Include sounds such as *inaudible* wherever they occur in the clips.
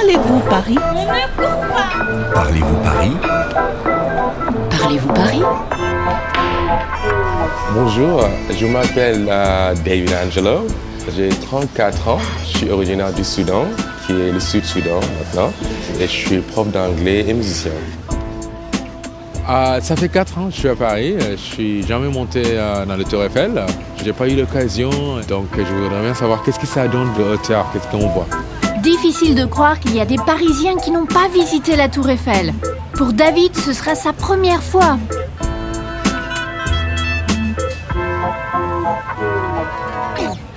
Parlez-vous Paris? Parlez-vous Paris? Parlez-vous Paris? Bonjour, je m'appelle euh, David Angelo. J'ai 34 ans. Je suis originaire du Soudan, qui est le Sud-Soudan maintenant. Et je suis prof d'anglais et musicien. Ah, ça fait 4 ans que je suis à Paris. Je suis jamais monté euh, dans le Tour Eiffel. J'ai pas eu l'occasion, donc je voudrais bien savoir qu'est-ce que ça donne de hauteur, qu'est-ce qu'on voit? Difficile de croire qu'il y a des Parisiens qui n'ont pas visité la Tour Eiffel. Pour David, ce sera sa première fois.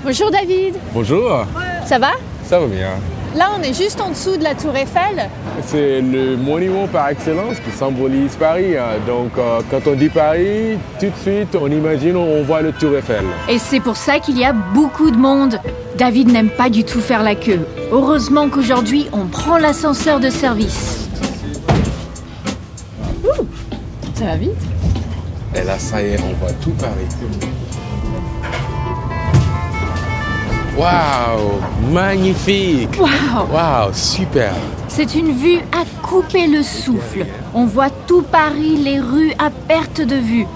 Bonjour David, Bonjour, ça va? Ça va bien. Là on est juste en dessous de la tour Eiffel. C'est le monument par excellence qui symbolise Paris. hein. Donc euh, quand on dit Paris, tout de suite on imagine, on voit le Tour Eiffel. Et c'est pour ça qu'il y a beaucoup de monde. David n'aime pas du tout faire la queue. Heureusement qu'aujourd'hui, on prend l'ascenseur de service. Ça va vite Et là, ça y est, on voit tout Paris. Waouh, magnifique. Waouh Waouh, super. C'est une vue à couper le souffle. On voit tout Paris, les rues à perte de vue.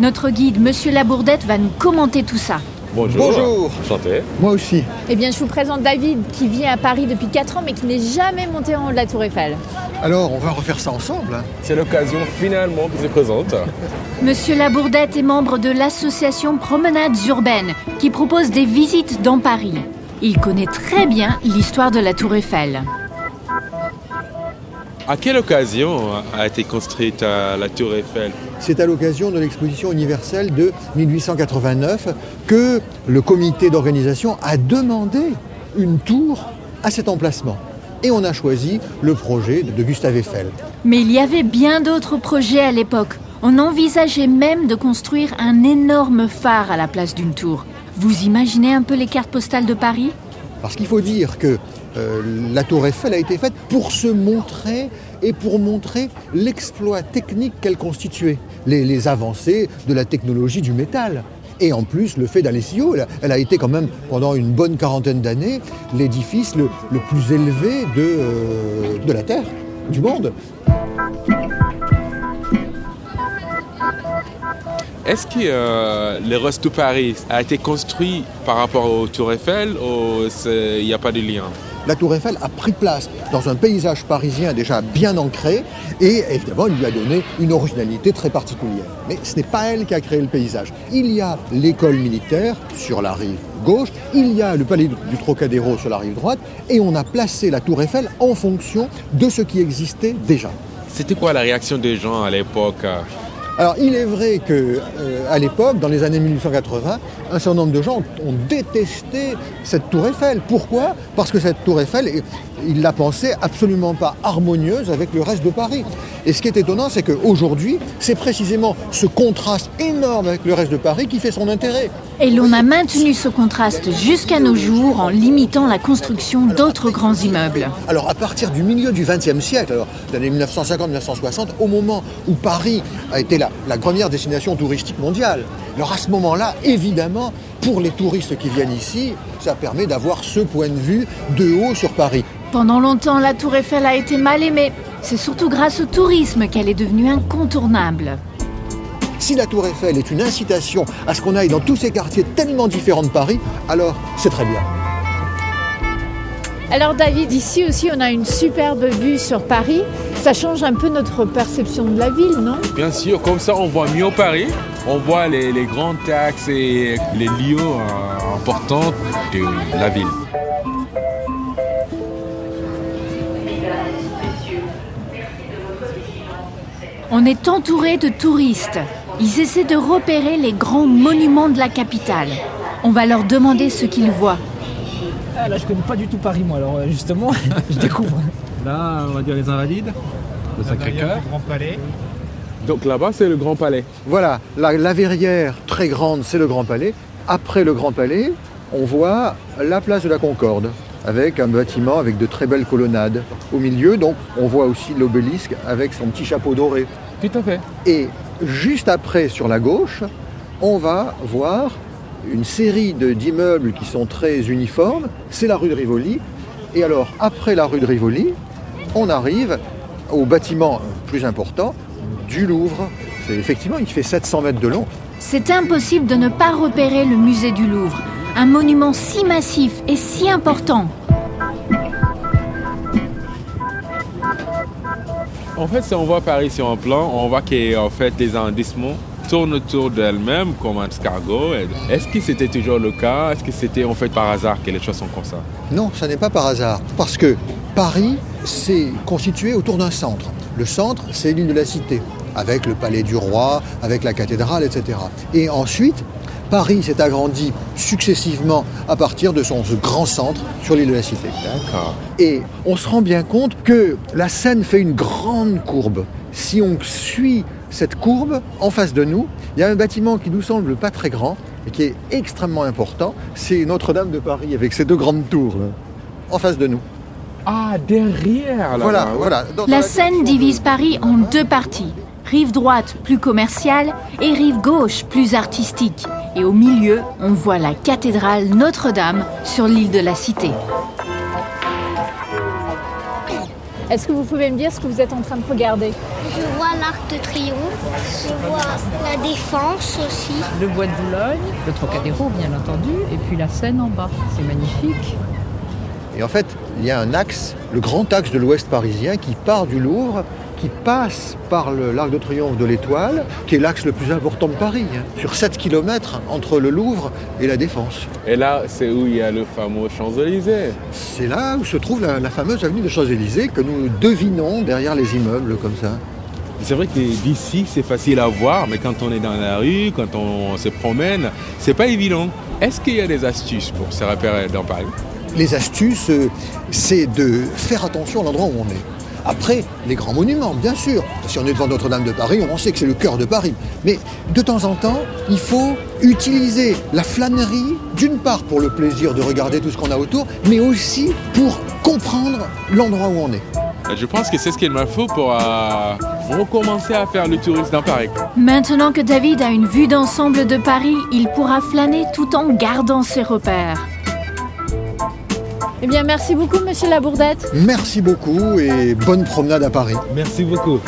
Notre guide, Monsieur Labourdette, va nous commenter tout ça. Bonjour. Bonjour. Enchanté. Moi aussi. Eh bien je vous présente David qui vit à Paris depuis 4 ans mais qui n'est jamais monté en haut de la tour Eiffel. Alors, on va refaire ça ensemble. hein. C'est l'occasion finalement qui se présente. *laughs* Monsieur Labourdette est membre de l'association Promenades Urbaines qui propose des visites dans Paris. Il connaît très bien l'histoire de la Tour Eiffel. À quelle occasion a été construite euh, la Tour Eiffel? C'est à l'occasion de l'exposition universelle de 1889 que le comité d'organisation a demandé une tour à cet emplacement. Et on a choisi le projet de Gustave Eiffel. Mais il y avait bien d'autres projets à l'époque. On envisageait même de construire un énorme phare à la place d'une tour. Vous imaginez un peu les cartes postales de Paris? Parce qu'il faut dire que euh, la tour Eiffel a été faite pour se montrer et pour montrer l'exploit technique qu'elle constituait, les, avancées de la technologie du métal. Et en plus, le fait d'aller si haut, elle a, elle a été quand même, pendant une bonne quarantaine d'années, l'édifice le, plus élevé de, euh, de la Terre, du monde. Est-ce que euh, le Paris a été construit par rapport au Tour Eiffel ou il n'y a pas de lien? La tour Eiffel a pris place dans un paysage parisien déjà bien ancré et évidemment, elle lui a donné une originalité très particulière. Mais ce n'est pas elle qui a créé le paysage. Il y a l'école militaire sur la rive gauche, il y a le palais du Trocadéro sur la rive droite et on a placé la tour Eiffel en fonction de ce qui existait déjà. C'était quoi la réaction des gens à l'époque euh Alors, il est vrai que euh, l'époque, dans les années 1880, un certain nombre de gens ont détesté cette tour Eiffel. Pourquoi? Parce que cette tour Eiffel, ils la pensaient absolument pas harmonieuse avec le reste de Paris. Et ce qui est étonnant, c'est qu'aujourd'hui, c'est précisément ce contraste énorme avec le reste de Paris qui fait son intérêt. Et l'on a maintenu ce contraste jusqu'à nos jours en limitant la construction d'autres grands immeubles. Alors à partir du milieu du XXe siècle, alors l'année 1950-1960, au moment où Paris a été la, la première destination touristique mondiale, alors à ce moment-là, évidemment, pour les touristes qui viennent ici, ça permet d'avoir ce point de vue de haut sur Paris. Pendant longtemps, la Tour Eiffel a été mal aimée. C'est surtout grâce au tourisme qu'elle est devenue incontournable. Si la tour Eiffel est une incitation à ce qu'on aille dans tous ces quartiers tellement différents de Paris, alors c'est très bien. Alors David, ici aussi on a une superbe vue sur Paris. Ça change un peu notre perception de la ville, non? Bien sûr, comme ça on voit mieux Paris, on voit les, les grands taxes et les lieux euh, importants de la ville. On est entouré de touristes. Ils essaient de repérer les grands monuments de la capitale. On va leur demander ce qu'ils voient. Ah, là, je connais pas du tout Paris, moi, alors euh, justement, *laughs* je découvre. Là, on va dire les Invalides, le Sacré-Cœur. Grand Palais. Donc là-bas, c'est le Grand Palais. Voilà, la, la verrière très grande, c'est le Grand Palais. Après le Grand Palais, on voit la place de la Concorde, avec un bâtiment avec de très belles colonnades. Au milieu, donc, on voit aussi l'obélisque avec son petit chapeau doré. Tout à fait. Et juste après, sur la gauche, on va voir une série de- d'immeubles qui sont très uniformes. C'est la rue de Rivoli. Et alors, après la rue de Rivoli, on arrive au bâtiment plus important du Louvre. C'est, effectivement, il fait 700 mètres de long. C'est impossible de ne pas repérer le musée du Louvre, un monument si massif et si important. En fait, si on voit Paris sur un plan, on voit que en fait, les arrondissements tournent autour d'elles-mêmes comme un escargot. Est-ce que c'était toujours le cas? Est-ce que c'était en fait par hasard que les choses sont comme ça? Non, ça n'est pas par hasard. Parce que Paris s'est constitué autour d'un centre. Le centre, c'est l'île de la Cité, avec le palais du roi, avec la cathédrale, etc. Et ensuite, Paris s'est agrandi successivement à partir de son grand centre sur l'île de la Cité. D'accord. Et on se rend bien compte que la Seine fait une grande courbe. Si on suit cette courbe, en face de nous, il y a un bâtiment qui nous semble pas très grand et qui est extrêmement important. C'est Notre-Dame de Paris avec ses deux grandes tours là, en face de nous. Ah, derrière là Voilà, voilà. Dans- dans La Seine divise Paris en deux parties. Rive droite plus commerciale et rive gauche plus artistique. Et au milieu, on voit la cathédrale Notre-Dame sur l'île de la Cité. Est-ce que vous pouvez me dire ce que vous êtes en train de regarder? Je vois l'Arc de Triomphe, je vois la Défense aussi. Le bois de Boulogne, le Trocadéro bien entendu, et puis la Seine en bas. C'est magnifique. Et en fait, il y a un axe, le grand axe de l'ouest parisien, qui part du Louvre, qui passe par l'Arc de Triomphe de l'Étoile, qui est l'axe le plus important de Paris, hein, sur 7 km entre le Louvre et la Défense. Et là, c'est où il y a le fameux Champs-Élysées. C'est là où se trouve la, la fameuse avenue des Champs-Élysées que nous devinons derrière les immeubles comme ça. C'est vrai que d'ici, c'est facile à voir, mais quand on est dans la rue, quand on se promène, c'est pas évident. Est-ce qu'il y a des astuces pour se repérer dans Paris? Les astuces, euh, c'est de faire attention à l'endroit où on est. Après, les grands monuments, bien sûr. Si on est devant Notre-Dame de Paris, on sait que c'est le cœur de Paris. Mais de temps en temps, il faut utiliser la flânerie, d'une part pour le plaisir de regarder tout ce qu'on a autour, mais aussi pour comprendre l'endroit où on est. Je pense que c'est ce qu'il me faut pour euh, recommencer à faire le tourisme dans Paris. Maintenant que David a une vue d'ensemble de Paris, il pourra flâner tout en gardant ses repères. Eh bien, merci beaucoup, monsieur Labourdette. Merci beaucoup et bonne promenade à Paris. Merci beaucoup.